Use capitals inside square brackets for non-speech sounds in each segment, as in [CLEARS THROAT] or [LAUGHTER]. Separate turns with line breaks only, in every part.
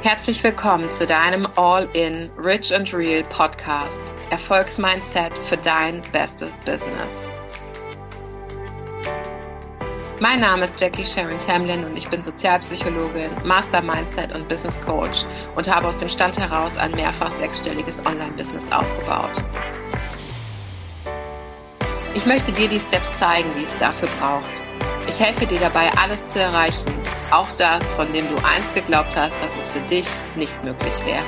Herzlich willkommen zu deinem All-in Rich and Real Podcast. Erfolgsmindset für dein bestes Business. Mein Name ist Jackie Sharon Tamlin und ich bin Sozialpsychologin, Master Mindset und Business Coach und habe aus dem Stand heraus ein mehrfach sechsstelliges Online-Business aufgebaut. Ich möchte dir die Steps zeigen, die es dafür braucht. Ich helfe dir dabei, alles zu erreichen, auch das, von dem du einst geglaubt hast, dass es für dich nicht möglich wäre.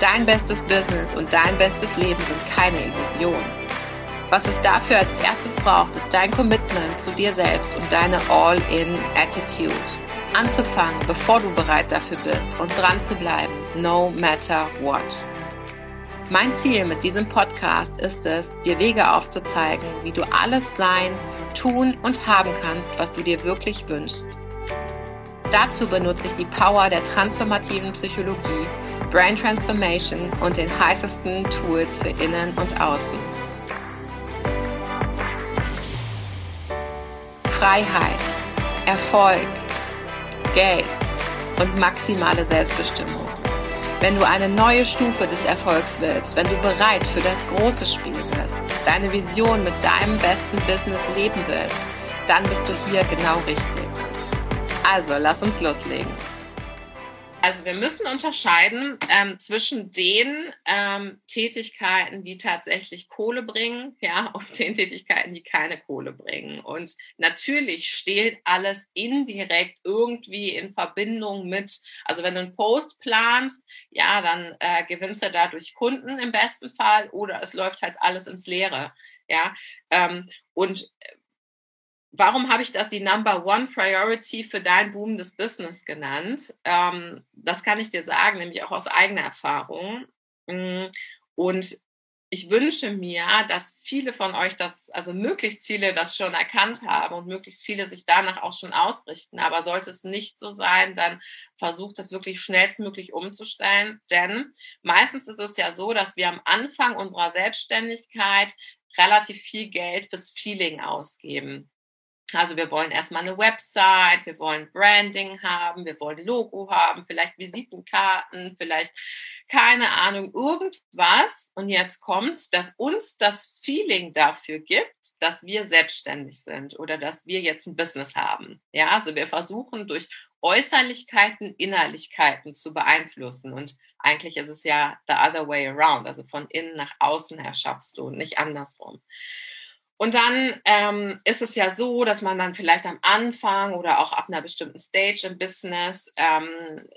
Dein bestes Business und dein bestes Leben sind keine Illusion. Was es dafür als erstes braucht, ist dein Commitment zu dir selbst und deine All-in-Attitude. Anzufangen, bevor du bereit dafür bist und dran zu bleiben, no matter what. Mein Ziel mit diesem Podcast ist es, dir Wege aufzuzeigen, wie du alles sein, tun und haben kannst, was du dir wirklich wünschst Dazu benutze ich die Power der transformativen Psychologie, Brain Transformation und den heißesten Tools für Innen und Außen. Freiheit, Erfolg, Geld und maximale Selbstbestimmung. Wenn du eine neue Stufe des Erfolgs willst, wenn du bereit für das große Spiel bist, deine Vision mit deinem besten Business leben willst, dann bist du hier genau richtig. Also, lass uns loslegen. Also wir müssen unterscheiden ähm, zwischen den ähm, Tätigkeiten, die tatsächlich Kohle bringen, ja, [LAUGHS] und den Tätigkeiten, die keine Kohle bringen. Und natürlich steht alles indirekt irgendwie in Verbindung mit, also wenn du einen Post planst, ja, dann äh, gewinnst du dadurch Kunden im besten Fall oder es läuft halt alles ins Leere, ja. Ähm, und Warum habe ich das die Number One Priority für dein boomendes Business genannt? Ähm, das kann ich dir sagen, nämlich auch aus eigener Erfahrung. Mm, und ich wünsche mir, dass viele von euch das, also möglichst viele das schon erkannt haben und möglichst viele sich danach auch schon ausrichten. Aber sollte es nicht so sein, dann versucht es wirklich schnellstmöglich umzustellen. Denn meistens ist es ja so, dass wir am Anfang unserer Selbstständigkeit relativ viel Geld fürs Feeling ausgeben. Also wir wollen erstmal eine Website, wir wollen Branding haben, wir wollen Logo haben, vielleicht Visitenkarten, vielleicht keine Ahnung, irgendwas. Und jetzt kommt's, dass uns das Feeling dafür gibt, dass wir selbstständig sind oder dass wir jetzt ein Business haben. Ja, also wir versuchen durch Äußerlichkeiten, Innerlichkeiten zu beeinflussen. Und eigentlich ist es ja the other way around. Also von innen nach außen her schaffst du, nicht andersrum. Und dann ähm, ist es ja so, dass man dann vielleicht am Anfang oder auch ab einer bestimmten Stage im Business ähm,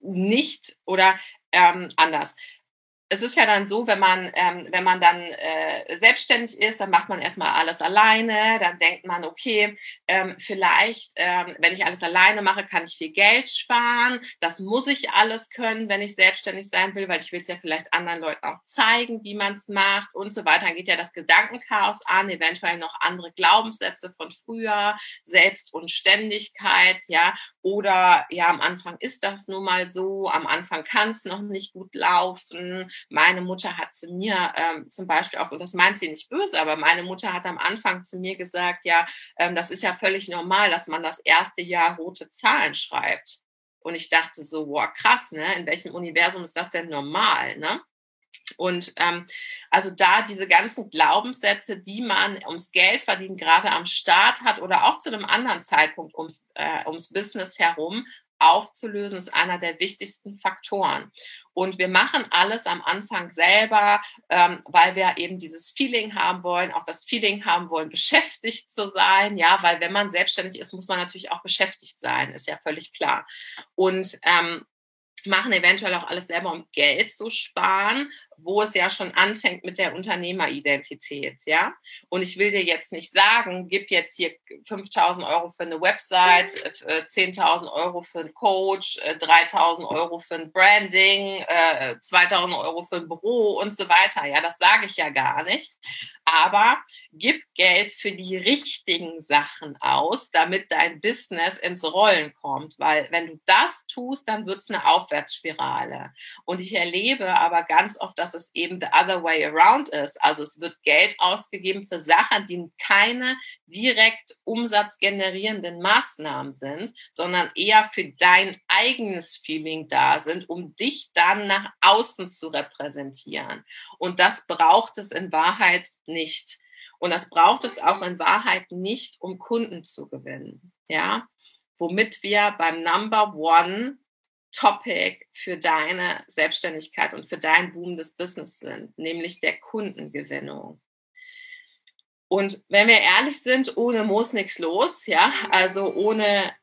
nicht oder ähm, anders es ist ja dann so, wenn man, ähm, wenn man dann äh, selbstständig ist, dann macht man erstmal alles alleine. Dann denkt man, okay, ähm, vielleicht, ähm, wenn ich alles alleine mache, kann ich viel Geld sparen. Das muss ich alles können, wenn ich selbstständig sein will, weil ich will es ja vielleicht anderen Leuten auch zeigen, wie man es macht und so weiter. Dann geht ja das Gedankenchaos an, eventuell noch andere Glaubenssätze von früher, Selbst und Ständigkeit, ja. Oder ja, am Anfang ist das nun mal so, am Anfang kann es noch nicht gut laufen meine Mutter hat zu mir ähm, zum Beispiel auch, und das meint sie nicht böse, aber meine Mutter hat am Anfang zu mir gesagt, ja, ähm, das ist ja völlig normal, dass man das erste Jahr rote Zahlen schreibt. Und ich dachte so, wow, krass, ne? In welchem Universum ist das denn normal, ne? Und ähm, also da diese ganzen Glaubenssätze, die man ums Geld verdienen gerade am Start hat oder auch zu einem anderen Zeitpunkt ums, äh, ums Business herum, aufzulösen, ist einer der wichtigsten Faktoren. Und wir machen alles am Anfang selber, ähm, weil wir eben dieses Feeling haben wollen, auch das Feeling haben wollen, beschäftigt zu sein. Ja, weil wenn man selbstständig ist, muss man natürlich auch beschäftigt sein, ist ja völlig klar. Und ähm, machen eventuell auch alles selber, um Geld zu sparen, wo es ja schon anfängt mit der Unternehmeridentität, ja. Und ich will dir jetzt nicht sagen, gib jetzt hier 5000 Euro für eine Website, [LAUGHS] 10.000 äh, Euro für einen Coach, 3000 äh, Euro für ein Branding, 2000 äh, Euro für ein Büro und so weiter. Ja, das sage ich ja gar nicht. Aber gib Geld für die richtigen Sachen aus, damit dein Business ins Rollen kommt. Weil wenn du das tust, dann wird es eine Aufwärtsspirale. Und ich erlebe aber ganz oft, dass es eben the other way around ist. Also es wird Geld ausgegeben für Sachen, die keine direkt umsatzgenerierenden Maßnahmen sind, sondern eher für dein eigenes Feeling da sind, um dich dann nach außen zu repräsentieren. Und das braucht es in Wahrheit nicht. Und das braucht es auch in Wahrheit nicht, um Kunden zu gewinnen. Ja, womit wir beim Number One Topic für deine Selbstständigkeit und für dein boomendes Business sind, nämlich der Kundengewinnung. Und wenn wir ehrlich sind, ohne muss nichts los, ja, also ohne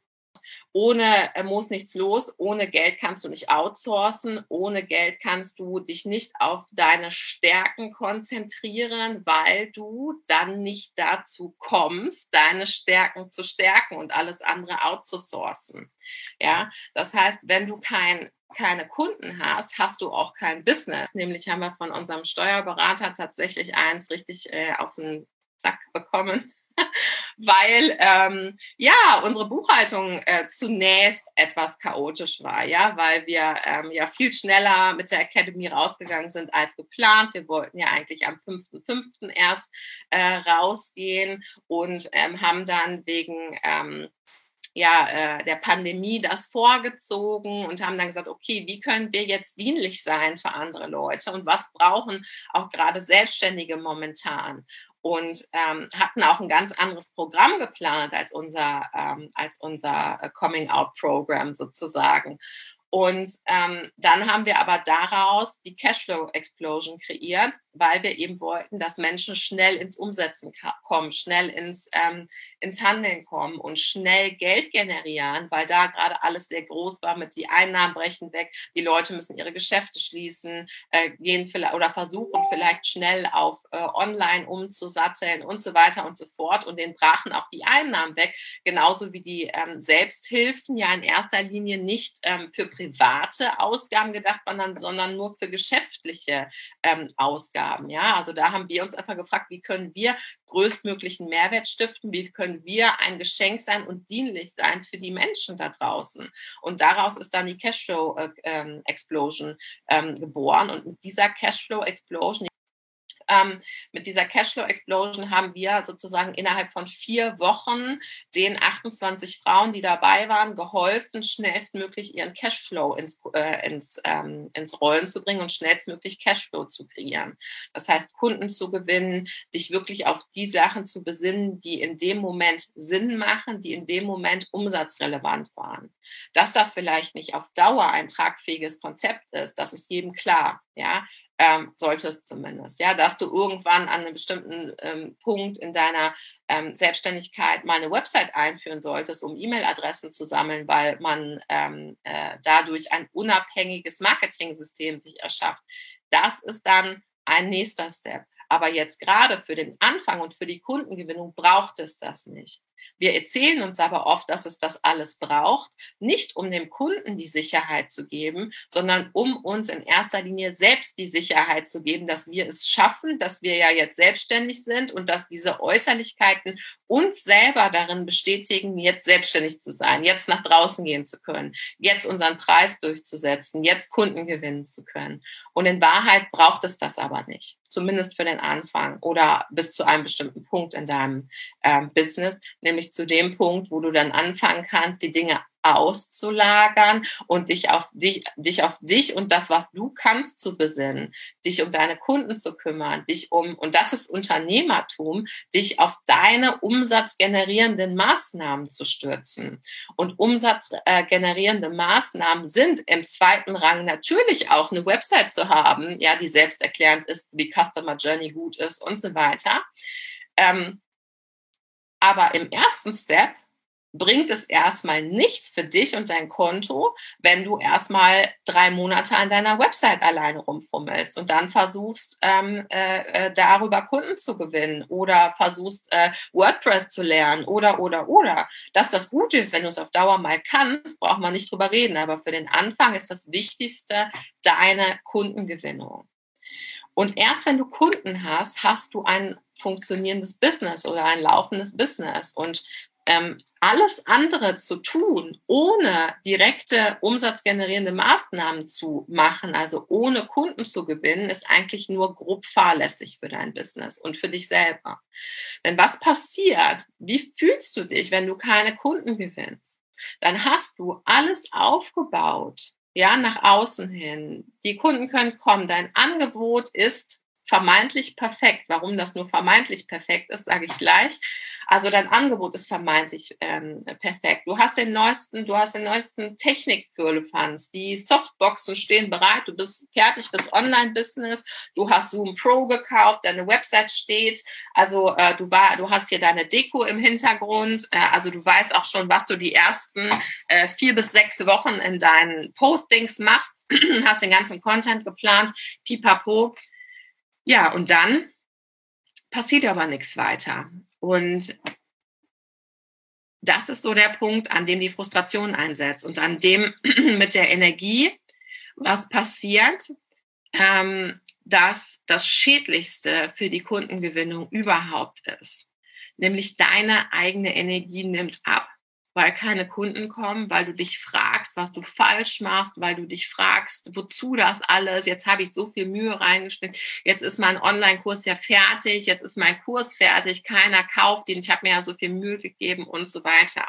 ohne äh, muss nichts los, ohne Geld kannst du nicht outsourcen, ohne Geld kannst du dich nicht auf deine Stärken konzentrieren, weil du dann nicht dazu kommst, deine Stärken zu stärken und alles andere outzusourcen. Ja, das heißt, wenn du kein keine Kunden hast, hast du auch kein Business. Nämlich haben wir von unserem Steuerberater tatsächlich eins richtig äh, auf den Sack bekommen weil ähm, ja unsere Buchhaltung äh, zunächst etwas chaotisch war, ja, weil wir ähm, ja viel schneller mit der Academy rausgegangen sind als geplant. Wir wollten ja eigentlich am 5.5. erst äh, rausgehen und ähm, haben dann wegen ähm, ja, äh, der Pandemie das vorgezogen und haben dann gesagt, okay, wie können wir jetzt dienlich sein für andere Leute und was brauchen auch gerade Selbstständige momentan? Und ähm, hatten auch ein ganz anderes Programm geplant als unser, ähm, als unser äh, Coming-out-Programm sozusagen. Und ähm, dann haben wir aber daraus die Cashflow Explosion kreiert, weil wir eben wollten, dass Menschen schnell ins Umsetzen kommen, schnell ins, ähm, ins Handeln kommen und schnell Geld generieren, weil da gerade alles sehr groß war mit die Einnahmen brechen weg, die Leute müssen ihre Geschäfte schließen, äh, gehen vielleicht oder versuchen vielleicht schnell auf äh, Online umzusatteln und so weiter und so fort. Und denen brachen auch die Einnahmen weg, genauso wie die ähm, Selbsthilfen ja in erster Linie nicht ähm, für private Ausgaben gedacht waren, sondern nur für geschäftliche ähm, Ausgaben. Ja, also da haben wir uns einfach gefragt, wie können wir größtmöglichen Mehrwert stiften, wie können wir ein Geschenk sein und dienlich sein für die Menschen da draußen. Und daraus ist dann die Cashflow äh, ähm, Explosion ähm, geboren. Und mit dieser Cashflow Explosion, ähm, mit dieser Cashflow Explosion haben wir sozusagen innerhalb von vier Wochen den 28 Frauen, die dabei waren, geholfen, schnellstmöglich ihren Cashflow ins, äh, ins, ähm, ins Rollen zu bringen und schnellstmöglich Cashflow zu kreieren. Das heißt, Kunden zu gewinnen, dich wirklich auf die Sachen zu besinnen, die in dem Moment Sinn machen, die in dem Moment umsatzrelevant waren. Dass das vielleicht nicht auf Dauer ein tragfähiges Konzept ist, das ist jedem klar. Ja, ähm, solltest zumindest, ja, dass du irgendwann an einem bestimmten ähm, Punkt in deiner ähm, Selbstständigkeit mal eine Website einführen solltest, um E-Mail-Adressen zu sammeln, weil man ähm, äh, dadurch ein unabhängiges Marketing-System sich erschafft. Das ist dann ein nächster Step. Aber jetzt gerade für den Anfang und für die Kundengewinnung braucht es das nicht. Wir erzählen uns aber oft, dass es das alles braucht, nicht um dem Kunden die Sicherheit zu geben, sondern um uns in erster Linie selbst die Sicherheit zu geben, dass wir es schaffen, dass wir ja jetzt selbstständig sind und dass diese Äußerlichkeiten uns selber darin bestätigen, jetzt selbstständig zu sein, jetzt nach draußen gehen zu können, jetzt unseren Preis durchzusetzen, jetzt Kunden gewinnen zu können. Und in Wahrheit braucht es das aber nicht, zumindest für den Anfang oder bis zu einem bestimmten Punkt in deinem ähm, Business, nämlich zu dem Punkt, wo du dann anfangen kannst, die Dinge auszulagern und dich auf dich, dich auf dich und das, was du kannst, zu besinnen, dich um deine Kunden zu kümmern, dich um, und das ist Unternehmertum, dich auf deine umsatzgenerierenden Maßnahmen zu stürzen. Und umsatzgenerierende Maßnahmen sind im zweiten Rang natürlich auch eine Website zu haben, ja, die selbsterklärend ist, die Customer Journey gut ist und so weiter. Ähm, aber im ersten Step bringt es erstmal nichts für dich und dein Konto, wenn du erstmal drei Monate an deiner Website alleine rumfummelst und dann versuchst, ähm, äh, äh, darüber Kunden zu gewinnen oder versuchst, äh, WordPress zu lernen oder, oder, oder. Dass das gut ist, wenn du es auf Dauer mal kannst, braucht man nicht drüber reden. Aber für den Anfang ist das Wichtigste deine Kundengewinnung. Und erst wenn du Kunden hast, hast du ein funktionierendes Business oder ein laufendes Business. Und ähm, alles andere zu tun, ohne direkte umsatzgenerierende Maßnahmen zu machen, also ohne Kunden zu gewinnen, ist eigentlich nur grob fahrlässig für dein Business und für dich selber. Denn was passiert? Wie fühlst du dich, wenn du keine Kunden gewinnst? Dann hast du alles aufgebaut, ja, nach außen hin. Die Kunden können kommen. Dein Angebot ist vermeintlich perfekt. Warum das nur vermeintlich perfekt ist, sage ich gleich. Also dein Angebot ist vermeintlich ähm, perfekt. Du hast den neuesten, du hast den neuesten Technik für Elefants. Die Softboxen stehen bereit. Du bist fertig fürs Online-Business. Du hast Zoom Pro gekauft. Deine Website steht. Also äh, du war, du hast hier deine Deko im Hintergrund. Äh, also du weißt auch schon, was du die ersten äh, vier bis sechs Wochen in deinen Postings machst. [CLEARS THROAT] hast den ganzen Content geplant. Pipapo. Ja, und dann passiert aber nichts weiter. Und das ist so der Punkt, an dem die Frustration einsetzt und an dem [CLEARS THROAT] mit der Energie, was passiert, ähm, dass das Schädlichste für die Kundengewinnung überhaupt ist. Nämlich deine eigene Energie nimmt ab weil keine Kunden kommen, weil du dich fragst, was du falsch machst, weil du dich fragst, wozu das alles, jetzt habe ich so viel Mühe reingesteckt, jetzt ist mein Online-Kurs ja fertig, jetzt ist mein Kurs fertig, keiner kauft ihn, ich habe mir ja so viel Mühe gegeben und so weiter.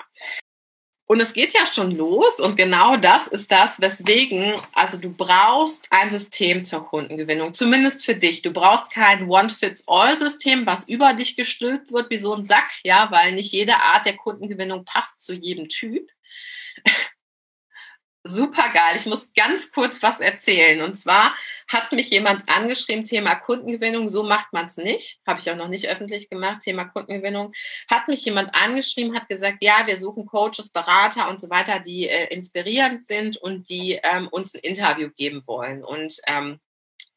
Und es geht ja schon los. Und genau das ist das, weswegen, also du brauchst ein System zur Kundengewinnung, zumindest für dich. Du brauchst kein One-Fits-All-System, was über dich gestülpt wird wie so ein Sack, ja, weil nicht jede Art der Kundengewinnung passt zu jedem Typ super geil. Ich muss ganz kurz was erzählen. Und zwar hat mich jemand angeschrieben, Thema Kundengewinnung, so macht man es nicht. Habe ich auch noch nicht öffentlich gemacht, Thema Kundengewinnung. Hat mich jemand angeschrieben, hat gesagt, ja, wir suchen Coaches, Berater und so weiter, die äh, inspirierend sind und die ähm, uns ein Interview geben wollen. Und ähm,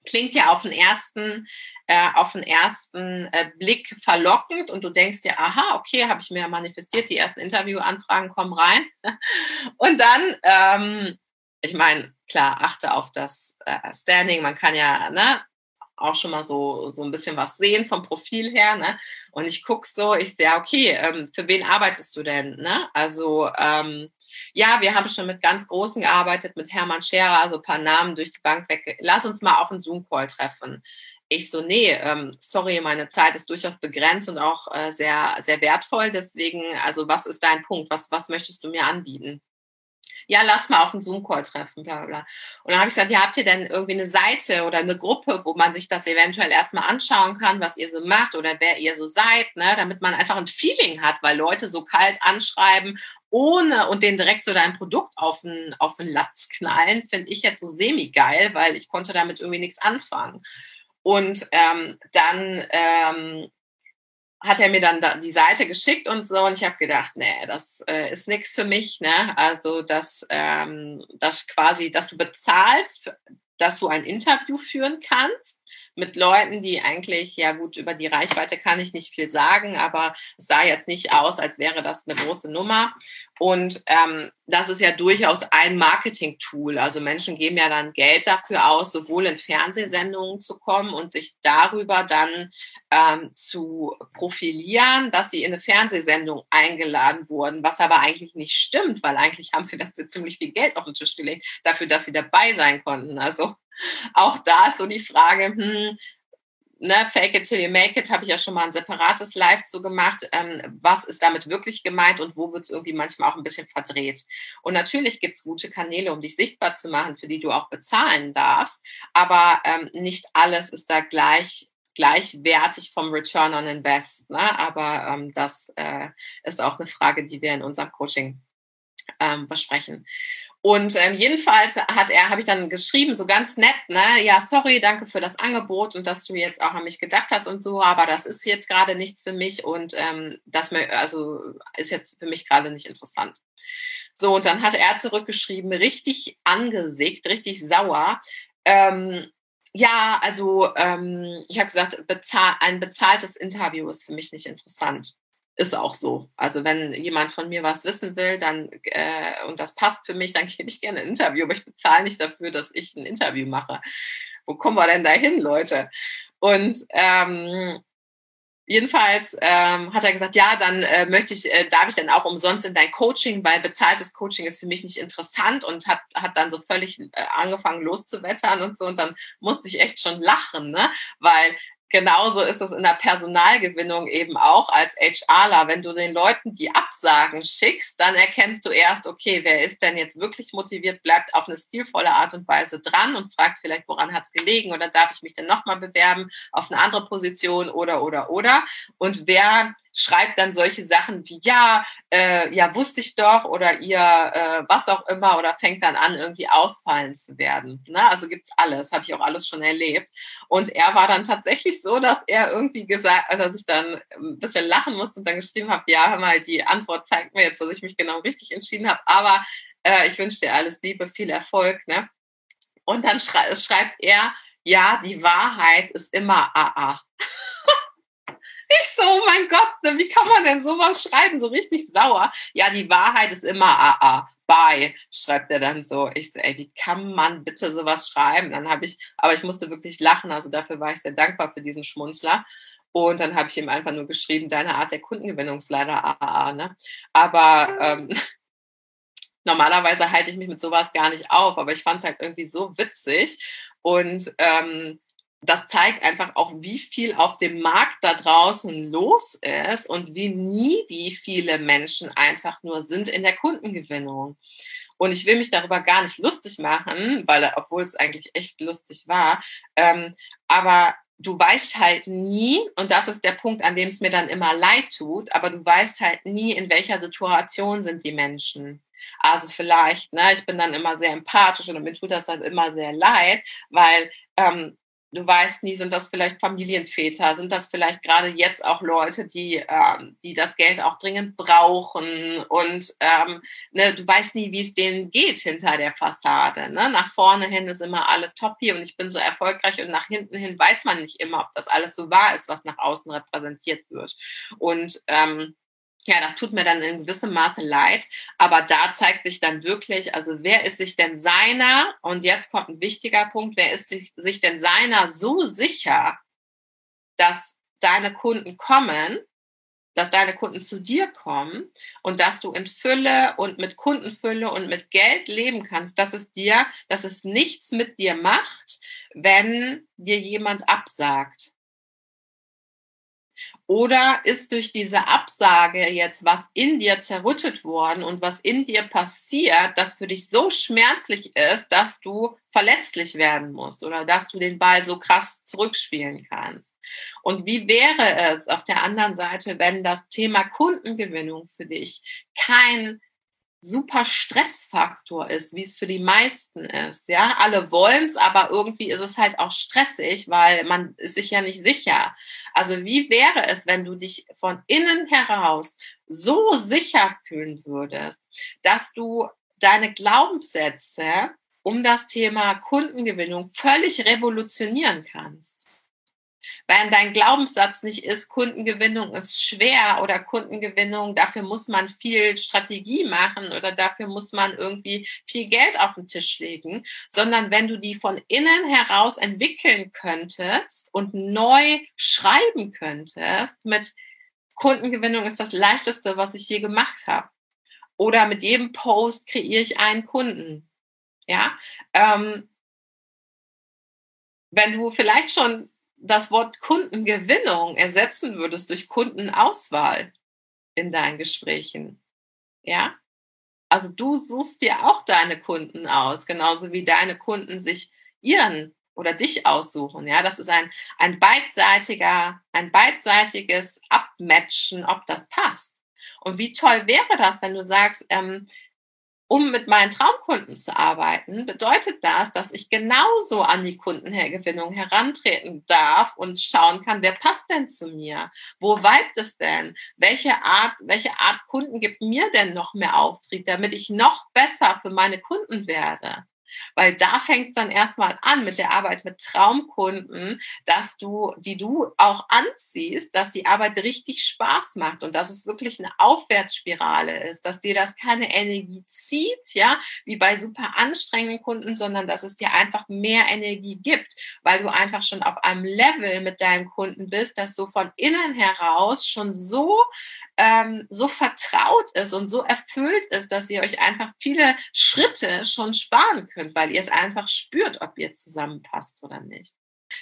klingt ja auf den ersten, äh, auf den ersten äh, Blick verlockend und du denkst dir, aha, okay, habe ich mir ja manifestiert, die ersten Interviewanfragen kommen rein. [LAUGHS] und dann, ähm, ich meine, klar, achte auf das äh, Standing, man kann ja, ne, auch schon mal so, so ein bisschen was sehen vom Profil her, ne? Und ich gucke so, ich sehe, okay, ähm, für wen arbeitest du denn, ne? Also, ähm, ja, wir haben schon mit ganz Großen gearbeitet, mit Hermann Scherer, also ein paar Namen durch die Bank weg. Lass uns mal auf einen Zoom-Call treffen. Ich so, nee, ähm, sorry, meine Zeit ist durchaus begrenzt und auch äh, sehr, sehr wertvoll. Deswegen, also was ist dein Punkt? Was, was möchtest du mir anbieten? Ja, lass mal auf einen Zoom-Call treffen, bla bla. Und dann habe ich gesagt, ja, habt ihr denn irgendwie eine Seite oder eine Gruppe, wo man sich das eventuell erstmal anschauen kann, was ihr so macht oder wer ihr so seid, ne? damit man einfach ein Feeling hat, weil Leute so kalt anschreiben, ohne und den direkt so dein Produkt auf den, auf den Latz knallen, finde ich jetzt so semi-geil, weil ich konnte damit irgendwie nichts anfangen. Und ähm, dann ähm, hat er mir dann da die Seite geschickt und so und ich habe gedacht, nee, das äh, ist nichts für mich, ne? Also dass ähm, das quasi, dass du bezahlst, dass du ein Interview führen kannst mit Leuten, die eigentlich, ja gut, über die Reichweite kann ich nicht viel sagen, aber es sah jetzt nicht aus, als wäre das eine große Nummer. Und ähm, das ist ja durchaus ein Marketing-Tool. Also Menschen geben ja dann Geld dafür aus, sowohl in Fernsehsendungen zu kommen und sich darüber dann ähm, zu profilieren, dass sie in eine Fernsehsendung eingeladen wurden, was aber eigentlich nicht stimmt, weil eigentlich haben sie dafür ziemlich viel Geld auf den Tisch gelegt, dafür, dass sie dabei sein konnten. Also auch da ist so die Frage, hm, ne, Fake it till you make it, habe ich ja schon mal ein separates Live zu gemacht. Ähm, was ist damit wirklich gemeint und wo wird es irgendwie manchmal auch ein bisschen verdreht? Und natürlich gibt es gute Kanäle, um dich sichtbar zu machen, für die du auch bezahlen darfst, aber ähm, nicht alles ist da gleich gleichwertig vom Return on Invest. Ne? Aber ähm, das äh, ist auch eine Frage, die wir in unserem Coaching ähm, besprechen. Und ähm, jedenfalls hat er, habe ich dann geschrieben, so ganz nett, ne, ja, sorry, danke für das Angebot und dass du jetzt auch an mich gedacht hast und so, aber das ist jetzt gerade nichts für mich und ähm, das mir, also ist jetzt für mich gerade nicht interessant. So, und dann hat er zurückgeschrieben, richtig angesickt, richtig sauer. Ähm, ja, also ähm, ich habe gesagt, bezahl ein bezahltes Interview ist für mich nicht interessant ist auch so. Also wenn jemand von mir was wissen will, dann äh, und das passt für mich, dann [LAUGHS] gebe ich gerne ein Interview, aber ich bezahle nicht dafür, dass ich ein Interview mache. Wo kommen wir denn da hin, Leute? Und ähm, jedenfalls ähm, hat er gesagt, ja, dann äh, möchte ich, äh, darf ich dann auch umsonst in dein Coaching, weil bezahltes Coaching ist für mich nicht interessant und hat, hat dann so völlig äh, angefangen loszuwettern und so. Und dann musste ich echt schon lachen, ne? Weil genauso ist es in der Personalgewinnung eben auch als HRler. Wenn du den Leuten die Absagen schickst, dann erkennst du erst, okay, wer ist denn jetzt wirklich motiviert, bleibt auf eine stilvolle Art und Weise dran und fragt vielleicht, woran hat es gelegen oder darf ich mich denn nochmal bewerben auf eine andere Position oder, oder, oder. Und wer schreibt dann solche Sachen wie ja, äh, ja wusste ich doch oder ihr äh, was auch immer oder fängt dann an irgendwie ausfallen zu werden. Ne? Also gibt's alles, habe ich auch alles schon erlebt. Und er war dann tatsächlich so, dass er irgendwie gesagt, also dass ich dann ein bisschen lachen musste und dann geschrieben habe, ja, hör mal, die Antwort zeigt mir jetzt, dass ich mich genau richtig entschieden habe, aber äh, ich wünsche dir alles Liebe, viel Erfolg. Ne? Und dann schrei schreibt er, ja, die Wahrheit ist immer AA. Ich so, oh mein Gott, ne, wie kann man denn sowas schreiben? So richtig sauer. Ja, die Wahrheit ist immer AA. Bye, schreibt er dann so. Ich so, ey, wie kann man bitte sowas schreiben? Dann habe ich, aber ich musste wirklich lachen. Also dafür war ich sehr dankbar für diesen Schmunzler. Und dann habe ich ihm einfach nur geschrieben, deine Art der Kundengewinnung ist leider AA. Ne? Aber ähm, [LAUGHS] normalerweise halte ich mich mit sowas gar nicht auf. Aber ich fand es halt irgendwie so witzig. Und ähm, das zeigt einfach auch, wie viel auf dem Markt da draußen los ist und wie needy viele Menschen einfach nur sind in der Kundengewinnung. Und ich will mich darüber gar nicht lustig machen, weil, obwohl es eigentlich echt lustig war, ähm, aber du weißt halt nie, und das ist der Punkt, an dem es mir dann immer leid tut, aber du weißt halt nie, in welcher Situation sind die Menschen. Also vielleicht, ne, ich bin dann immer sehr empathisch und mir tut das dann immer sehr leid, weil ähm, du weißt nie, sind das vielleicht Familienväter, sind das vielleicht gerade jetzt auch Leute, die, ähm, die das Geld auch dringend brauchen und ähm, ne, du weißt nie, wie es denen geht hinter der Fassade. Ne? Nach vorne hin ist immer alles toppi und ich bin so erfolgreich und nach hinten hin weiß man nicht immer, ob das alles so wahr ist, was nach außen repräsentiert wird. Und ähm, ja, das tut mir dann in gewissem Maße leid, aber da zeigt sich dann wirklich, also wer ist sich denn seiner, und jetzt kommt ein wichtiger Punkt, wer ist sich, denn seiner so sicher, dass deine Kunden kommen, dass deine Kunden zu dir kommen und dass du in Fülle und mit Kundenfülle und mit Geld leben kannst, dass es dir, dass es nichts mit dir macht, wenn dir jemand absagt. Oder ist durch diese Absage jetzt was in dir zerrüttet worden und was in dir passiert, das für dich so schmerzlich ist, dass du verletzlich werden musst oder dass du den Ball so krass zurückspielen kannst? Und wie wäre es auf der anderen Seite, wenn das Thema Kundengewinnung für dich kein super Stressfaktor ist, wie es für die meisten ist. Ja, alle wollen es, aber irgendwie ist es halt auch stressig, weil man ist sich ja nicht sicher. Also wie wäre es, wenn du dich von innen heraus so sicher fühlen würdest, dass du deine Glaubenssätze um das Thema Kundengewinnung völlig revolutionieren kannst? Wenn dein Glaubenssatz nicht ist, Kundengewinnung ist schwer oder Kundengewinnung, dafür muss man viel Strategie machen oder dafür muss man irgendwie viel Geld auf den Tisch legen, sondern wenn du die von innen heraus entwickeln könntest und neu schreiben könntest mit Kundengewinnung ist das leichteste, was ich je gemacht habe. Oder mit jedem Post kreiere ich einen Kunden. Ja, ähm, wenn du vielleicht schon das Wort Kundengewinnung ersetzen würdest durch Kundenauswahl in deinen Gesprächen. Ja? Also du suchst dir auch deine Kunden aus, genauso wie deine Kunden sich ihren oder dich aussuchen. Ja, das ist ein, ein beidseitiger, ein beidseitiges Abmatchen, ob das passt. Und wie toll wäre das, wenn du sagst, ähm, um mit meinen Traumkunden zu arbeiten, bedeutet das, dass ich genauso an die Kundengewinnung herantreten darf und schauen kann, wer passt denn zu mir? Wo weibt es denn? Welche Art, welche Art Kunden gibt mir denn noch mehr Auftrieb, damit ich noch besser für meine Kunden werde? Weil da fängt es dann erstmal an mit der Arbeit mit Traumkunden, dass du, die du auch anziehst, dass die Arbeit richtig Spaß macht und dass es wirklich eine Aufwärtsspirale ist, dass dir das keine Energie zieht, ja, wie bei super anstrengenden Kunden, sondern dass es dir einfach mehr Energie gibt, weil du einfach schon auf einem Level mit deinem Kunden bist, das so von innen heraus schon so ähm, so vertraut ist und so erfüllt ist, dass ihr euch einfach viele Schritte schon sparen könnt, weil ihr es einfach spürt, ob ihr zusammenpasst oder nicht.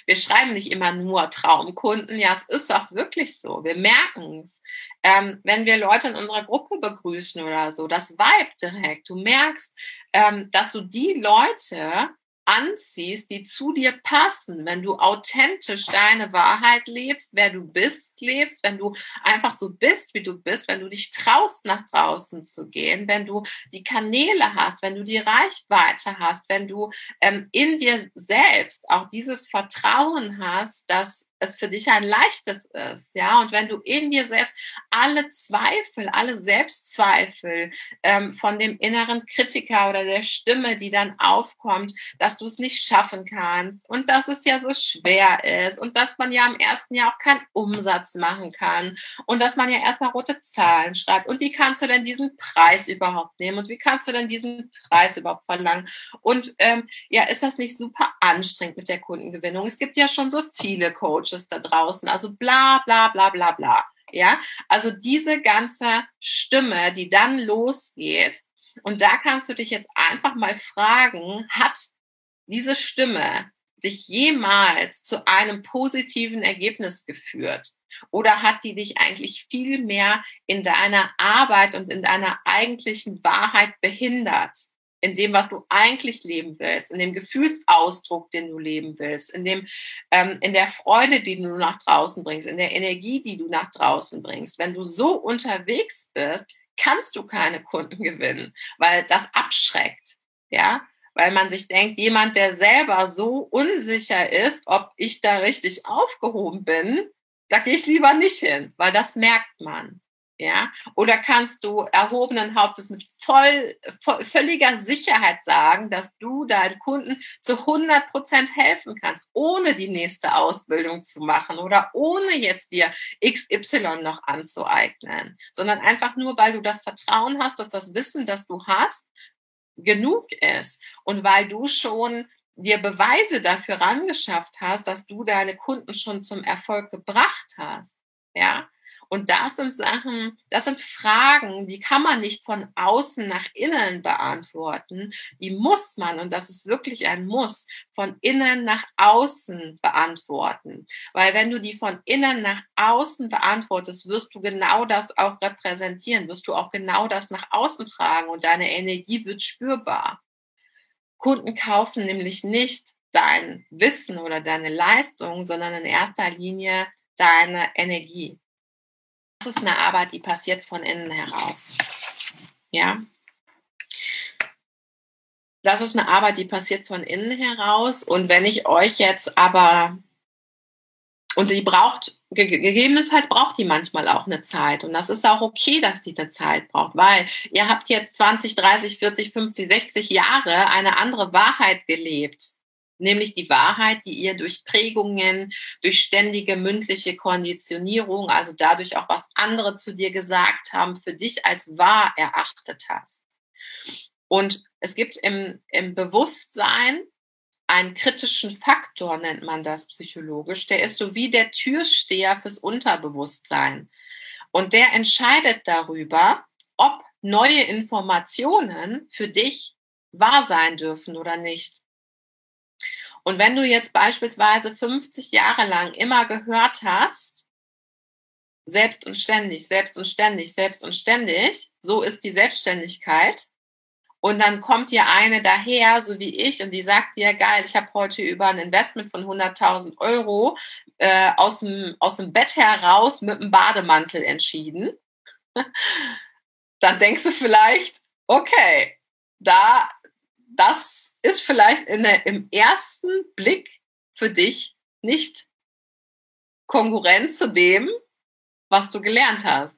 Wir schreiben nicht immer nur Traumkunden. Ja, es ist auch wirklich so. Wir merken es. Ähm, wenn wir Leute in unserer Gruppe begrüßen oder so, das Vibe direkt. Du merkst, ähm, dass du die Leute anziehst, die zu dir passen, wenn du authentisch deine Wahrheit lebst, wer du bist, lebst, wenn du einfach so bist, wie du bist, wenn du dich traust, nach draußen zu gehen, wenn du die Kanäle hast, wenn du die Reichweite hast, wenn du ähm, in dir selbst auch dieses Vertrauen hast, dass es für dich ein leichtes ist, ja. Und wenn du in dir selbst alle Zweifel, alle Selbstzweifel ähm, von dem inneren Kritiker oder der Stimme, die dann aufkommt, dass du es nicht schaffen kannst und dass es ja so schwer ist und dass man ja im ersten Jahr auch keinen Umsatz machen kann und dass man ja erstmal rote Zahlen schreibt und wie kannst du denn diesen Preis überhaupt nehmen und wie kannst du denn diesen Preis überhaupt verlangen und ähm, ja, ist das nicht super anstrengend mit der Kundengewinnung? Es gibt ja schon so viele Coaches Coaches da draußen, also bla bla bla bla bla. Ja, also diese ganze Stimme, die dann losgeht, und da kannst du dich jetzt einfach mal fragen, hat diese Stimme dich jemals zu einem positiven Ergebnis geführt? Oder hat die dich eigentlich viel mehr in deiner Arbeit und in deiner eigentlichen Wahrheit behindert? In dem, was du eigentlich leben willst, in dem Gefühlsausdruck, den du leben willst, in dem, ähm, in der Freude, die du nach draußen bringst, in der Energie, die du nach draußen bringst. Wenn du so unterwegs bist, kannst du keine Kunden gewinnen, weil das abschreckt, ja, weil man sich denkt, jemand, der selber so unsicher ist, ob ich da richtig aufgehoben bin, da gehe ich lieber nicht hin, weil das merkt man ja? Oder kannst du erhobenen Hauptes mit voll, voll, völliger Sicherheit sagen, dass du deinen Kunden zu 100 Prozent helfen kannst, ohne die nächste Ausbildung zu machen oder ohne jetzt dir XY noch anzueignen, sondern einfach nur, weil du das Vertrauen hast, dass das Wissen, das du hast, genug ist und weil du schon dir Beweise dafür rangeschafft hast, dass du deine Kunden schon zum Erfolg gebracht hast. Ja, und das sind Sachen, das sind Fragen, die kann man nicht von außen nach innen beantworten. Die muss man, und das ist wirklich ein Muss, von innen nach außen beantworten. Weil wenn du die von innen nach außen beantwortest, wirst du genau das auch repräsentieren, wirst du auch genau das nach außen tragen und deine Energie wird spürbar. Kunden kaufen nämlich nicht dein Wissen oder deine Leistung, sondern in erster Linie deine Energie. Ist eine Arbeit, die passiert von innen heraus. Ja. Das ist eine Arbeit, die passiert von innen heraus. Und wenn ich euch jetzt aber, und die braucht, gegebenenfalls braucht die manchmal auch eine Zeit. Und das ist auch okay, dass die eine Zeit braucht, weil ihr habt jetzt 20, 30, 40, 50, 60 Jahre eine andere Wahrheit gelebt nämlich die Wahrheit, die ihr durch Prägungen, durch ständige mündliche Konditionierung, also dadurch auch, was andere zu dir gesagt haben, für dich als wahr erachtet hast. Und es gibt im, im Bewusstsein einen kritischen Faktor, nennt man das psychologisch. Der ist so wie der Türsteher fürs Unterbewusstsein. Und der entscheidet darüber, ob neue Informationen für dich wahr sein dürfen oder nicht. Und wenn du jetzt beispielsweise 50 Jahre lang immer gehört hast, selbst und ständig, selbst und ständig, selbst und ständig, so ist die Selbstständigkeit. Und dann kommt dir eine daher, so wie ich, und die sagt dir, geil, ich habe heute über ein Investment von 100.000 Euro äh, aus, dem, aus dem Bett heraus mit einem Bademantel entschieden. [LAUGHS] dann denkst du vielleicht, okay, da das ist vielleicht der, im ersten Blick für dich nicht Konkurrenz zu dem, was du gelernt hast.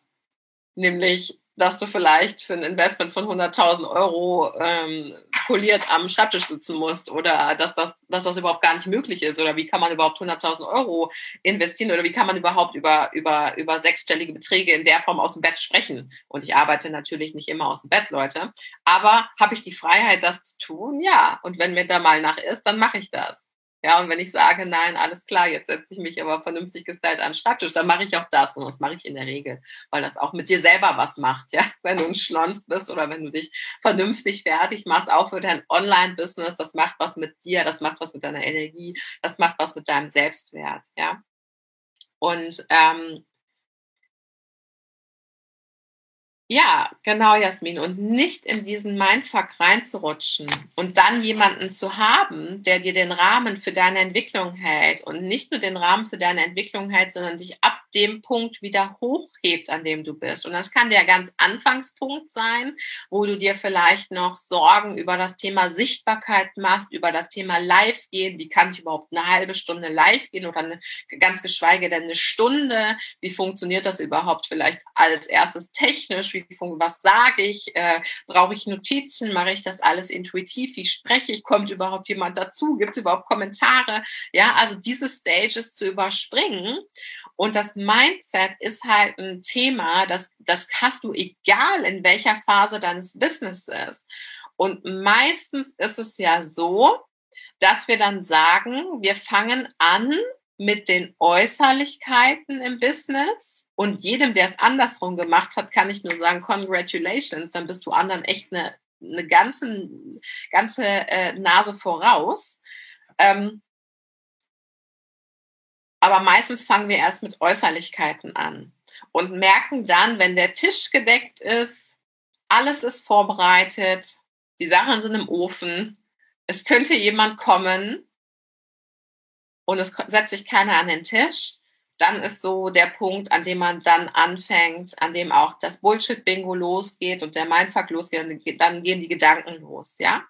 Nämlich, dass du vielleicht für ein Investment von 100.000 Euro ähm, artikuliert am Schreibtisch sitzen musst oder dass das, dass das überhaupt gar nicht möglich ist oder wie kann man überhaupt 100.000 Euro investieren oder wie kann man überhaupt über, über, über sechsstellige Beträge in der Form aus dem Bett sprechen. Und ich arbeite natürlich nicht immer aus dem Bett, Leute. Aber habe ich die Freiheit, das zu tun? Ja. Und wenn mir da mal nach ist, dann mache ich das. Ja, und wenn ich sage, nein, alles klar, jetzt setze ich mich aber vernünftig gestylt an den Schreibtisch, dann mache ich auch das. Und das mache ich in der Regel, weil das auch mit dir selber was macht. Ja, wenn du ein Schlons bist oder wenn du dich vernünftig fertig machst, auch für dein Online-Business, das macht was mit dir, das macht was mit deiner Energie, das macht was mit deinem Selbstwert. Ja, und ähm, Ja, genau, Jasmin. Und nicht in diesen Mindfuck reinzurutschen und dann jemanden zu haben, der dir den Rahmen für deine Entwicklung hält und nicht nur den Rahmen für deine Entwicklung hält, sondern dich ab dem Punkt wieder hochhebt, an dem du bist. Und das kann der ganz Anfangspunkt sein, wo du dir vielleicht noch Sorgen über das Thema Sichtbarkeit machst, über das Thema Live gehen. Wie kann ich überhaupt eine halbe Stunde live gehen oder eine, ganz geschweige denn eine Stunde? Wie funktioniert das überhaupt vielleicht als erstes technisch? Wie, was sage ich? Äh, Brauche ich Notizen? Mache ich das alles intuitiv? Wie spreche ich? Kommt überhaupt jemand dazu? Gibt es überhaupt Kommentare? Ja, also diese Stages zu überspringen und das Mindset ist halt ein Thema, das, das hast du egal in welcher Phase deines Businesses. Und meistens ist es ja so, dass wir dann sagen, wir fangen an mit den Äußerlichkeiten im Business und jedem, der es andersrum gemacht hat, kann ich nur sagen, congratulations, dann bist du anderen echt eine, eine ganze, ganze äh, Nase voraus. Ähm, aber meistens fangen wir erst mit Äußerlichkeiten an und merken dann, wenn der Tisch gedeckt ist, alles ist vorbereitet, die Sachen sind im Ofen, es könnte jemand kommen und es setzt sich keiner an den Tisch, dann ist so der Punkt, an dem man dann anfängt, an dem auch das Bullshit-Bingo losgeht und der Mindfuck losgeht, und dann gehen die Gedanken los, ja.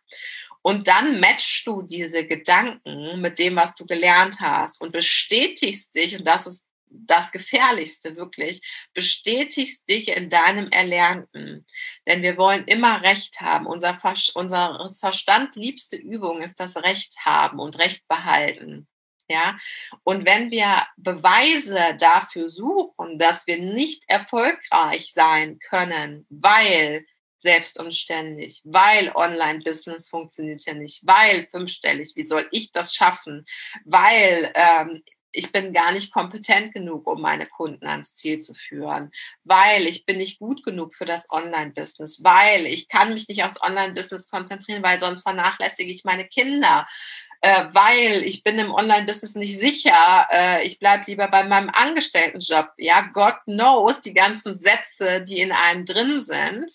Und dann matchst du diese Gedanken mit dem, was du gelernt hast und bestätigst dich, und das ist das Gefährlichste wirklich, bestätigst dich in deinem Erlernten. Denn wir wollen immer Recht haben. Unser, Ver unseres Verstand liebste Übung ist das Recht haben und Recht behalten. Ja, und wenn wir Beweise dafür suchen, dass wir nicht erfolgreich sein können, weil selbst und ständig, weil Online-Business funktioniert ja nicht, weil fünfstellig, wie soll ich das schaffen, weil ähm, ich bin gar nicht kompetent genug, um meine Kunden ans Ziel zu führen, weil ich bin nicht gut genug für das Online-Business, weil ich kann mich nicht aufs Online-Business konzentrieren, weil sonst vernachlässige ich meine Kinder, äh, weil ich bin im Online-Business nicht sicher, äh, ich bleibe lieber bei meinem Angestelltenjob. Ja, God knows die ganzen Sätze, die in einem drin sind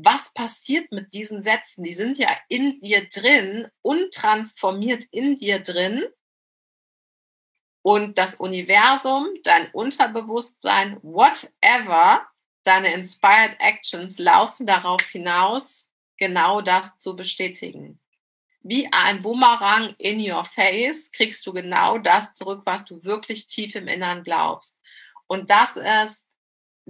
was passiert mit diesen Sätzen? Die sind ja in dir drin, untransformiert in dir drin. Und das Universum, dein Unterbewusstsein, whatever, deine Inspired Actions laufen darauf hinaus, genau das zu bestätigen. Wie ein Bumerang in your face kriegst du genau das zurück, was du wirklich tief im Innern glaubst. Und das ist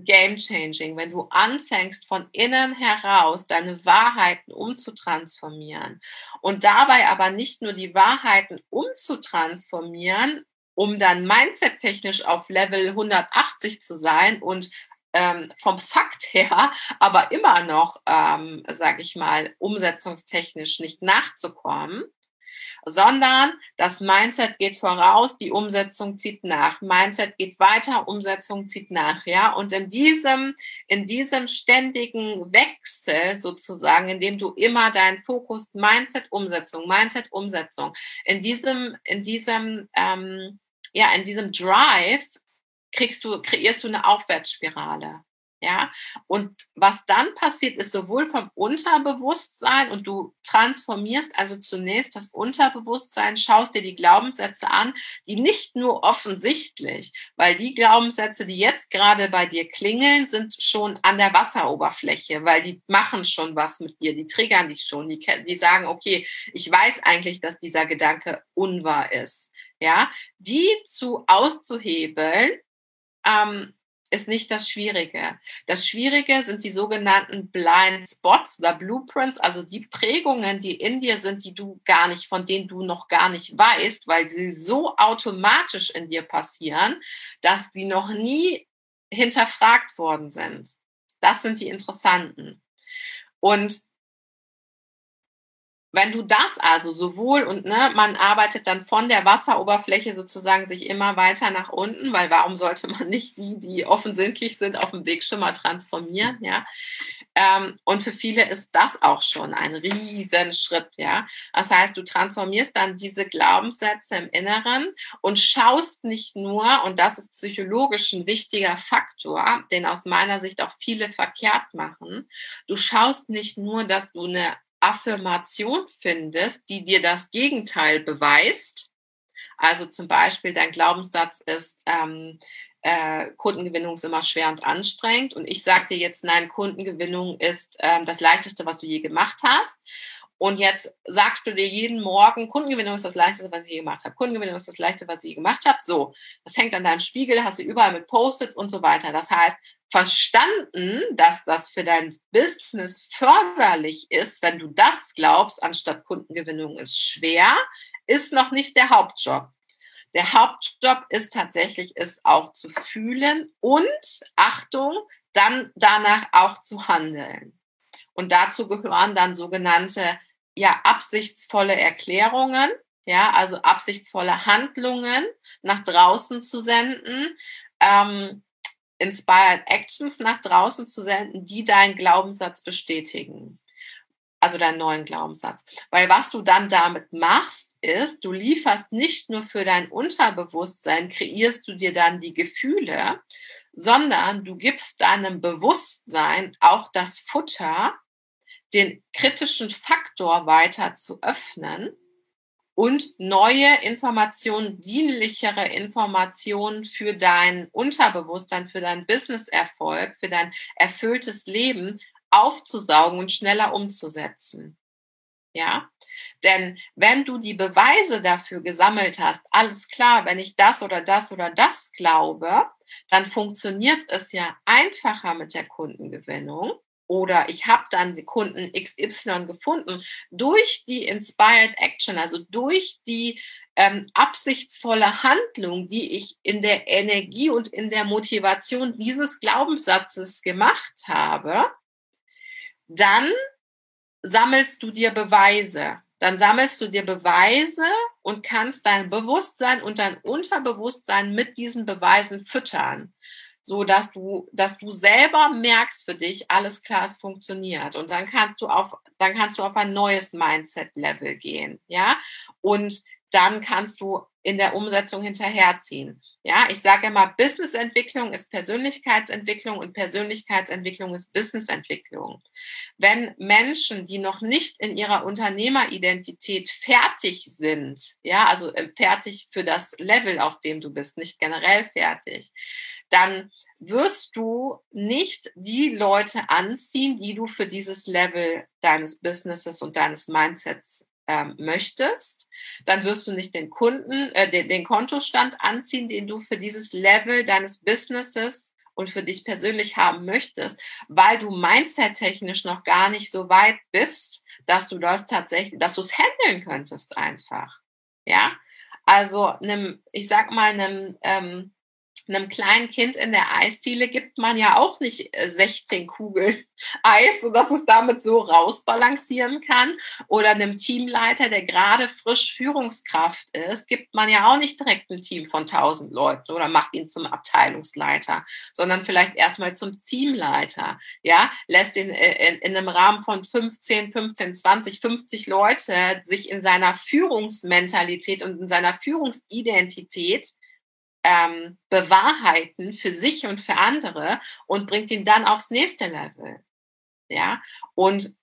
game changing, wenn du anfängst von innen heraus deine Wahrheiten umzutransformieren und dabei aber nicht nur die Wahrheiten umzutransformieren, um dann mindset-technisch auf Level 180 zu sein und ähm, vom Fakt her [LAUGHS] aber immer noch, ähm, sage ich mal, umsetzungstechnisch nicht nachzukommen, sondern das Mindset geht voraus, die Umsetzung zieht nach. Mindset geht weiter, Umsetzung zieht nach, ja. Und in diesem, in diesem ständigen Wechsel sozusagen, in dem du immer deinen Fokus Mindset, Umsetzung, Mindset, Umsetzung, in diesem, in diesem, ähm, ja, in diesem Drive kriegst du, kreierst du eine Aufwärtsspirale. Ja, und was dann passiert, ist sowohl vom Unterbewusstsein und du transformierst also zunächst das Unterbewusstsein, schaust dir die Glaubenssätze an, die nicht nur offensichtlich, weil die Glaubenssätze, die jetzt gerade bei dir klingeln, sind schon an der Wasseroberfläche, weil die machen schon was mit dir, die triggern dich schon, die, die sagen, okay, ich weiß eigentlich, dass dieser Gedanke unwahr ist. Ja, die zu auszuhebeln, ähm, ist nicht das Schwierige. Das Schwierige sind die sogenannten Blind Spots oder Blueprints, also die Prägungen, die in dir sind, die du gar nicht, von denen du noch gar nicht weißt, weil sie so automatisch in dir passieren, dass sie noch nie hinterfragt worden sind. Das sind die interessanten. Und wenn du das also sowohl und ne, man arbeitet dann von der Wasseroberfläche sozusagen sich immer weiter nach unten, weil warum sollte man [LAUGHS] nicht die, die offensichtlich sind, auf dem Weg schon mal transformieren, ja? Ähm, und für viele ist das auch schon ein Riesenschritt, ja. Das heißt, du transformierst dann diese Glaubenssätze im Inneren und schaust nicht nur, und das ist psychologisch ein wichtiger Faktor, den aus meiner Sicht auch viele verkehrt machen, du schaust nicht nur, dass du eine Affirmation findest, die dir das Gegenteil beweist. Also zum Beispiel dein Glaubenssatz ist, ähm, äh, Kundengewinnung ist immer schwer und anstrengend. Und ich sage dir jetzt, nein, Kundengewinnung ist ähm, das Leichteste, was du je gemacht hast. Und jetzt sagst du dir jeden Morgen, Kundengewinnung ist das Leichteste, was ich je gemacht habe. Kundengewinnung ist das Leichteste, was ich je gemacht habe. So, das hängt an deinem Spiegel, hast du überall mit Post-its und so weiter. Das heißt, verstanden, dass das für dein Business förderlich ist, wenn du das glaubst, anstatt Kundengewinnung ist schwer, ist noch nicht der Hauptjob. Der Hauptjob ist tatsächlich, es auch zu fühlen und, Achtung, dann danach auch zu handeln. Und dazu gehören dann sogenannte ja, absichtsvolle Erklärungen, ja, also absichtsvolle Handlungen nach draußen zu senden, ähm, Inspired Actions nach draußen zu senden, die deinen Glaubenssatz bestätigen. Also deinen neuen Glaubenssatz. Weil was du dann damit machst, ist, du lieferst nicht nur für dein Unterbewusstsein, kreierst du dir dann die Gefühle, sondern du gibst deinem Bewusstsein auch das Futter, den kritischen Faktor weiter zu öffnen und neue Informationen, dienlichere Informationen für dein Unterbewusstsein, für dein Businesserfolg, für dein erfülltes Leben aufzusaugen und schneller umzusetzen. Ja? Denn wenn du die Beweise dafür gesammelt hast, alles klar, wenn ich das oder das oder das glaube, dann funktioniert es ja einfacher mit der Kundengewinnung oder ich habe dann Kunden XY gefunden durch die Inspired Action, also durch die ähm, absichtsvolle Handlung, die ich in der Energie und in der Motivation dieses Glaubenssatzes gemacht habe, dann sammelst du dir Beweise. Dann sammelst du dir Beweise und kannst dein Bewusstsein und dein Unterbewusstsein mit diesen Beweisen füttern so dass du, dass du selber merkst für dich, alles klar, es funktioniert. Und dann kannst du auf, dann kannst du auf ein neues Mindset-Level gehen, ja. Und dann kannst du in der Umsetzung hinterherziehen. Ja, ich sage immer, Businessentwicklung ist Persönlichkeitsentwicklung und Persönlichkeitsentwicklung ist Businessentwicklung. Wenn Menschen, die noch nicht in ihrer Unternehmeridentität fertig sind, ja, also äh, fertig für das Level, auf dem du bist, nicht generell fertig, dann wirst du nicht die Leute anziehen, die du für dieses Level deines Businesses und deines Mindsets ähm, möchtest, dann wirst du nicht den Kunden, äh, den, den Kontostand anziehen, den du für dieses Level deines Businesses und für dich persönlich haben möchtest, weil du mindset-technisch noch gar nicht so weit bist, dass du das tatsächlich, dass du es handeln könntest einfach. Ja, also einem, ich sag mal einem ähm, einem kleinen Kind in der Eisdiele gibt man ja auch nicht 16 äh, Kugeln [LAUGHS] Eis, sodass es damit so rausbalancieren kann. Oder einem Teamleiter, der gerade frisch Führungskraft ist, gibt man ja auch nicht direkt ein Team von 1000 Leuten oder macht ihn zum Abteilungsleiter, sondern vielleicht erstmal zum Teamleiter. Ja, lässt ihn äh, in, in einem Rahmen von 15, 15, 20, 50 Leute sich in seiner Führungsmentalität und in seiner Führungsidentität ähm, bewahrheiten für sich und für andere und bringt ihn dann aufs nächste Level. Ja, und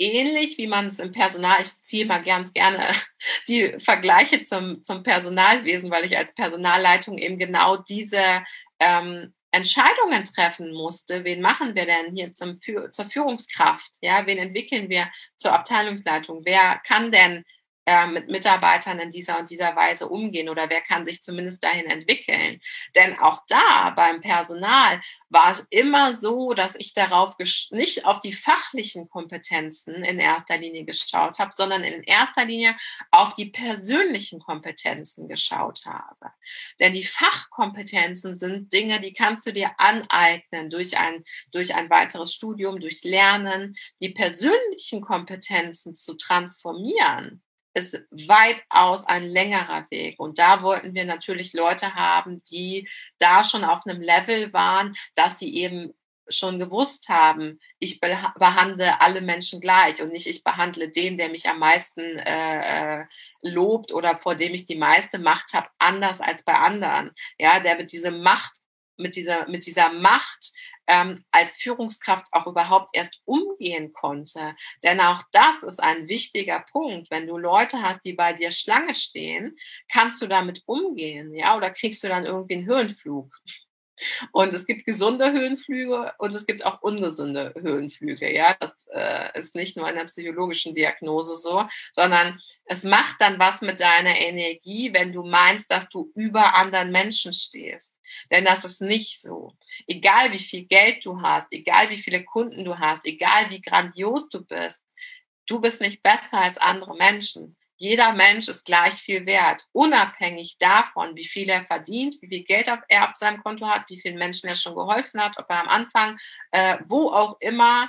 ähnlich wie man es im Personal, ich ziehe mal ganz gerne [LAUGHS] die Vergleiche zum, zum Personalwesen, weil ich als Personalleitung eben genau diese ähm, Entscheidungen treffen musste. Wen machen wir denn hier zum, zur Führungskraft? Ja, wen entwickeln wir zur Abteilungsleitung? Wer kann denn äh, mit Mitarbeitern in dieser und dieser Weise umgehen oder wer kann sich zumindest dahin entwickeln. Denn auch da beim Personal war es immer so, dass ich darauf nicht auf die fachlichen Kompetenzen in erster Linie geschaut habe, sondern in erster Linie auf die persönlichen Kompetenzen geschaut habe. Denn die Fachkompetenzen sind Dinge, die kannst du dir aneignen durch ein, durch ein weiteres Studium, durch Lernen. Die persönlichen Kompetenzen zu transformieren, ist weitaus ein längerer Weg. Und da wollten wir natürlich Leute haben, die da schon auf einem Level waren, dass sie eben schon gewusst haben, ich behandle alle Menschen gleich und nicht ich behandle den, der mich am meisten äh, äh, lobt oder vor dem ich die meiste Macht habe, anders als bei anderen. Ja, der mit dieser Macht, mit dieser, mit dieser Macht ähm, als Führungskraft auch überhaupt erst umgehen konnte. Denn auch das ist ein wichtiger Punkt. Wenn du Leute hast, die bei dir Schlange stehen, kannst du damit umgehen, ja, oder kriegst du dann irgendwie einen Höhenflug. Und es gibt gesunde Höhenflüge und es gibt auch ungesunde Höhenflüge. Ja, das äh, ist nicht nur in der psychologischen Diagnose so, sondern es macht dann was mit deiner Energie, wenn du meinst, dass du über anderen Menschen stehst. Denn das ist nicht so. Egal wie viel Geld du hast, egal wie viele Kunden du hast, egal wie grandios du bist, du bist nicht besser als andere Menschen. Jeder Mensch ist gleich viel wert, unabhängig davon, wie viel er verdient, wie viel Geld er auf seinem Konto hat, wie vielen Menschen er schon geholfen hat, ob er am Anfang, äh, wo auch immer,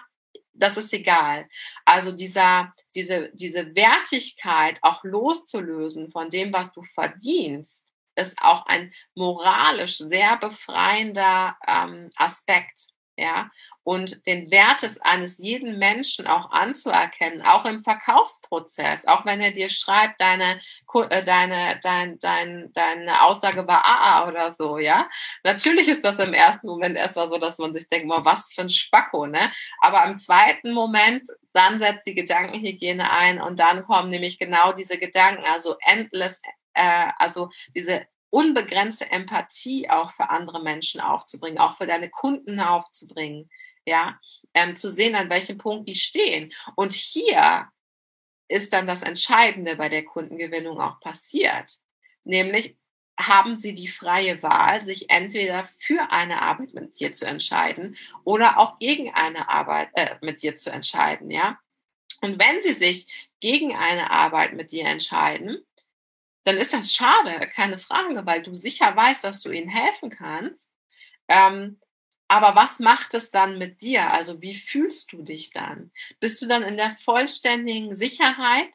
das ist egal. Also dieser, diese, diese Wertigkeit auch loszulösen von dem, was du verdienst, ist auch ein moralisch sehr befreiender ähm, Aspekt ja, und den Wert des eines jeden Menschen auch anzuerkennen, auch im Verkaufsprozess, auch wenn er dir schreibt, deine, äh, deine, dein, dein, deine Aussage war AA oder so, ja. Natürlich ist das im ersten Moment erstmal so, dass man sich denkt, boah, was für ein Spacko, ne? Aber im zweiten Moment, dann setzt die Gedankenhygiene ein und dann kommen nämlich genau diese Gedanken, also endless, äh, also diese unbegrenzte Empathie auch für andere Menschen aufzubringen, auch für deine Kunden aufzubringen, ja, ähm, zu sehen, an welchem Punkt die stehen. Und hier ist dann das Entscheidende bei der Kundengewinnung auch passiert, nämlich haben sie die freie Wahl, sich entweder für eine Arbeit mit dir zu entscheiden oder auch gegen eine Arbeit äh, mit dir zu entscheiden, ja. Und wenn sie sich gegen eine Arbeit mit dir entscheiden, dann ist das schade, keine Frage, weil du sicher weißt, dass du ihnen helfen kannst. Ähm, aber was macht es dann mit dir? Also wie fühlst du dich dann? Bist du dann in der vollständigen Sicherheit,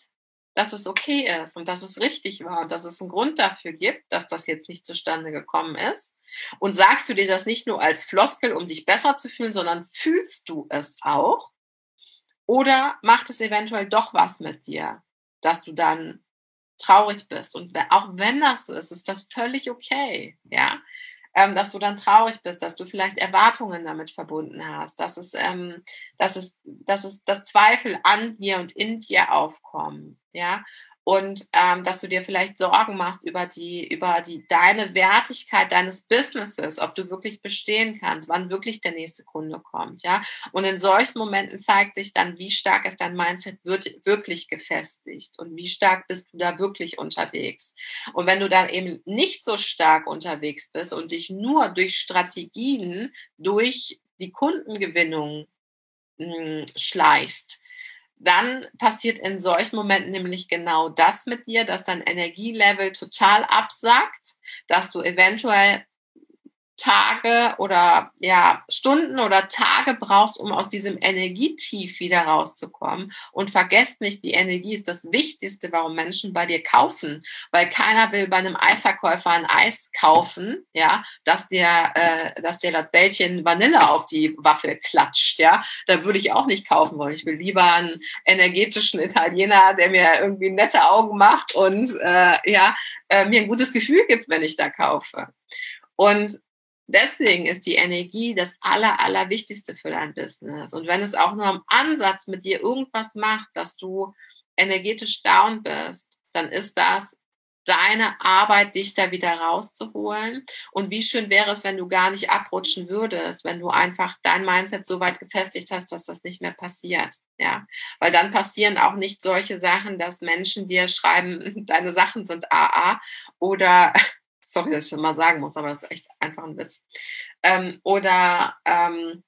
dass es okay ist und dass es richtig war und dass es einen Grund dafür gibt, dass das jetzt nicht zustande gekommen ist? Und sagst du dir das nicht nur als Floskel, um dich besser zu fühlen, sondern fühlst du es auch? Oder macht es eventuell doch was mit dir, dass du dann traurig bist. Und auch wenn das so ist, ist das völlig okay, ja. Ähm, dass du dann traurig bist, dass du vielleicht Erwartungen damit verbunden hast, dass es, ähm, dass es, dass es, dass Zweifel an dir und in dir aufkommen, ja und ähm, dass du dir vielleicht Sorgen machst über die über die deine Wertigkeit deines Businesses, ob du wirklich bestehen kannst, wann wirklich der nächste Kunde kommt, ja. Und in solchen Momenten zeigt sich dann, wie stark ist dein Mindset wirklich gefestigt und wie stark bist du da wirklich unterwegs. Und wenn du dann eben nicht so stark unterwegs bist und dich nur durch Strategien, durch die Kundengewinnung mh, hm, schleichst, dann passiert in solchen Momenten nämlich genau das mit dir, dass dein Energielevel total absackt, dass du eventuell Tage oder ja Stunden oder Tage brauchst, um aus diesem Energietief wieder rauszukommen. Und vergesst nicht, die Energie ist das Wichtigste, warum Menschen bei dir kaufen, weil keiner will bei einem Eisverkäufer ein Eis kaufen, ja, dass der, äh, dass der das Bällchen Vanille auf die Waffel klatscht, ja. Da würde ich auch nicht kaufen wollen. Ich will lieber einen energetischen Italiener, der mir irgendwie nette Augen macht und äh, ja äh, mir ein gutes Gefühl gibt, wenn ich da kaufe. Und Deswegen ist die Energie das Aller, Allerwichtigste für dein Business. Und wenn es auch nur am Ansatz mit dir irgendwas macht, dass du energetisch down bist, dann ist das deine Arbeit, dich da wieder rauszuholen. Und wie schön wäre es, wenn du gar nicht abrutschen würdest, wenn du einfach dein Mindset so weit gefestigt hast, dass das nicht mehr passiert. Ja, weil dann passieren auch nicht solche Sachen, dass Menschen dir schreiben, [LAUGHS] deine Sachen sind AA oder sorry, dass ich das mal sagen muss, aber das ist echt einfach ein Witz. Ähm, oder ähm,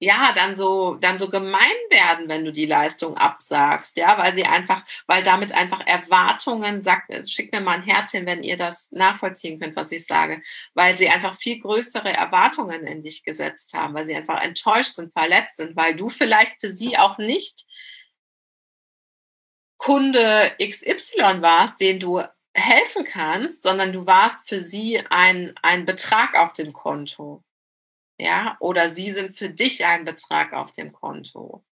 ja, dann so, dann so gemein werden, wenn du die Leistung absagst, ja, weil sie einfach, weil damit einfach Erwartungen, sagt, schickt mir mal ein Herzchen, wenn ihr das nachvollziehen könnt, was ich sage, weil sie einfach viel größere Erwartungen in dich gesetzt haben, weil sie einfach enttäuscht sind, verletzt sind, weil du vielleicht für sie auch nicht Kunde XY warst, den du helfen kannst, sondern du warst für sie ein, ein Betrag auf dem Konto ja, oder sie sind für dich ein Betrag auf dem Konto.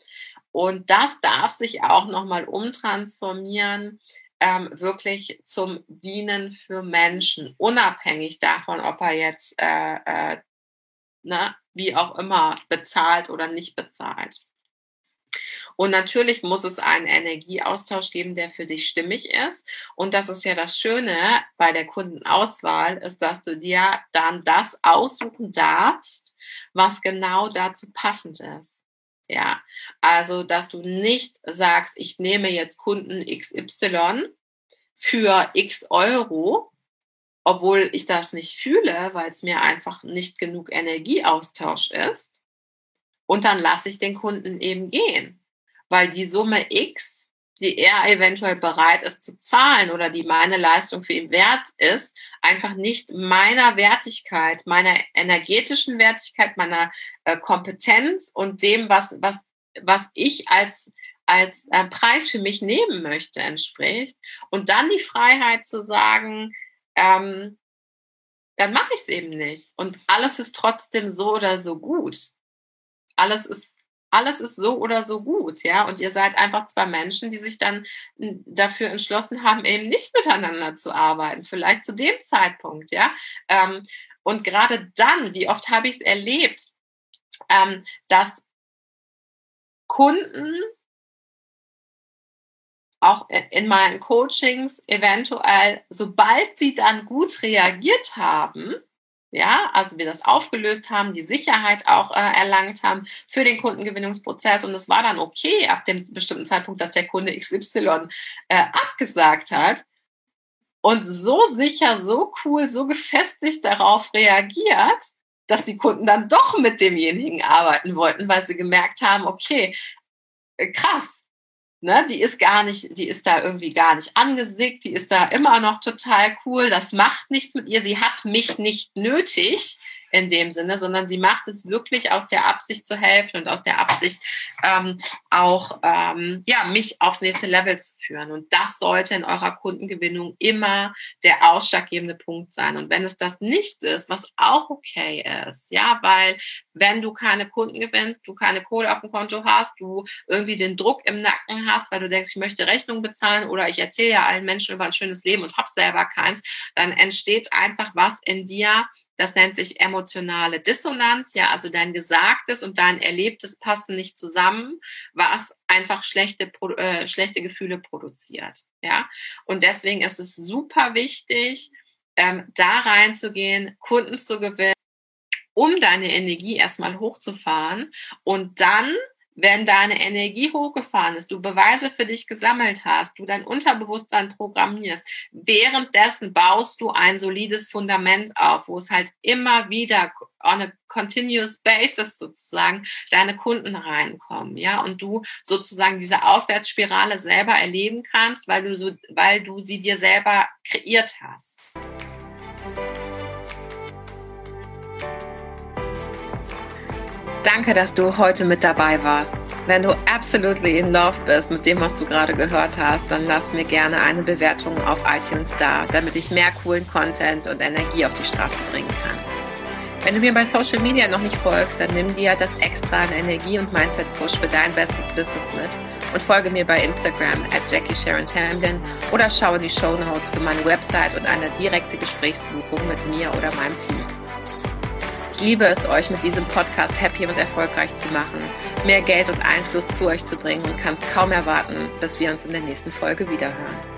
Und das darf sich auch nochmal umtransformieren, ähm, wirklich zum Dienen für Menschen, unabhängig davon, ob er jetzt, äh, äh, ne, wie auch immer, bezahlt oder nicht bezahlt. Und natürlich muss es einen Energieaustausch geben, der für dich stimmig ist. Und das ist ja das Schöne bei der Kundenauswahl, ist, dass du dir dann das aussuchen darfst, was genau dazu passend ist. Ja, also, dass du nicht sagst, ich nehme jetzt Kunden XY für X Euro, obwohl ich das nicht fühle, weil es mir einfach nicht genug Energieaustausch ist. Und dann lasse ich den Kunden eben gehen weil die Summe X, die er eventuell bereit ist zu zahlen oder die meine Leistung für ihn wert ist, einfach nicht meiner Wertigkeit, meiner energetischen Wertigkeit, meiner äh, Kompetenz und dem, was, was, was ich als als äh, Preis für mich nehmen möchte, entspricht. Und dann die Freiheit zu sagen, ähm, dann mache ich es eben nicht. Und alles ist trotzdem so oder so gut. Alles ist alles ist so oder so gut, ja. Und ihr seid einfach zwei Menschen, die sich dann dafür entschlossen haben, eben nicht miteinander zu arbeiten. Vielleicht zu dem Zeitpunkt, ja. Ähm, und gerade dann, wie oft habe ich es erlebt, ähm, dass Kunden auch in meinen Coachings eventuell, sobald sie dann gut reagiert haben, ja, also wir das aufgelöst haben, die Sicherheit auch äh, erlangt haben für den Kundengewinnungsprozess. Und es war dann okay ab dem bestimmten Zeitpunkt, dass der Kunde XY äh, abgesagt hat. Und so sicher, so cool, so gefestigt darauf reagiert, dass die Kunden dann doch mit demjenigen arbeiten wollten, weil sie gemerkt haben, okay, äh, krass, Ne, die ist gar nicht, die ist da irgendwie gar nicht angesickt, die ist da immer noch total cool, das macht nichts mit ihr, sie hat mich nicht nötig, in dem Sinne, sondern sie macht es wirklich aus der Absicht zu helfen und aus der Absicht ähm, auch ähm, ja mich aufs nächste Level zu führen. Und das sollte in eurer Kundengewinnung immer der ausschlaggebende Punkt sein. Und wenn es das nicht ist, was auch okay ist, ja, weil wenn du keine Kunden gewinnst, du keine Kohle auf dem Konto hast, du irgendwie den Druck im Nacken hast, weil du denkst, ich möchte Rechnung bezahlen oder ich erzähle ja allen Menschen über ein schönes Leben und hab selber keins, dann entsteht einfach was in dir, das nennt sich emotionale Dissonanz, ja, also dein Gesagtes und dein Erlebtes passen nicht zusammen, was einfach schlechte, äh, schlechte Gefühle produziert, ja. Und deswegen ist es super wichtig, ähm, da reinzugehen, Kunden zu gewinnen, um deine Energie erstmal hochzufahren und dann wenn deine Energie hochgefahren ist, du Beweise für dich gesammelt hast, du dein Unterbewusstsein programmierst, währenddessen baust du ein solides Fundament auf, wo es halt immer wieder on a continuous basis sozusagen deine Kunden reinkommen, ja, und du sozusagen diese Aufwärtsspirale selber erleben kannst, weil du so, weil du sie dir selber kreiert hast. Danke, dass du heute mit dabei warst. Wenn du absolutely in love bist mit dem, was du gerade gehört hast, dann lass mir gerne eine Bewertung auf iTunes da, damit ich mehr coolen Content und Energie auf die Straße bringen kann. Wenn du mir bei Social Media noch nicht folgst, dann nimm dir das extra an Energie und Mindset Push für dein bestes Business mit und folge mir bei Instagram at Jackie Sharon Tamblin oder schaue die Show Notes für meine Website und eine direkte Gesprächsbuchung mit mir oder meinem Team. Liebe es, euch mit diesem Podcast happy und erfolgreich zu machen, mehr Geld und Einfluss zu euch zu bringen und kann es kaum erwarten, bis wir uns in der nächsten Folge wiederhören.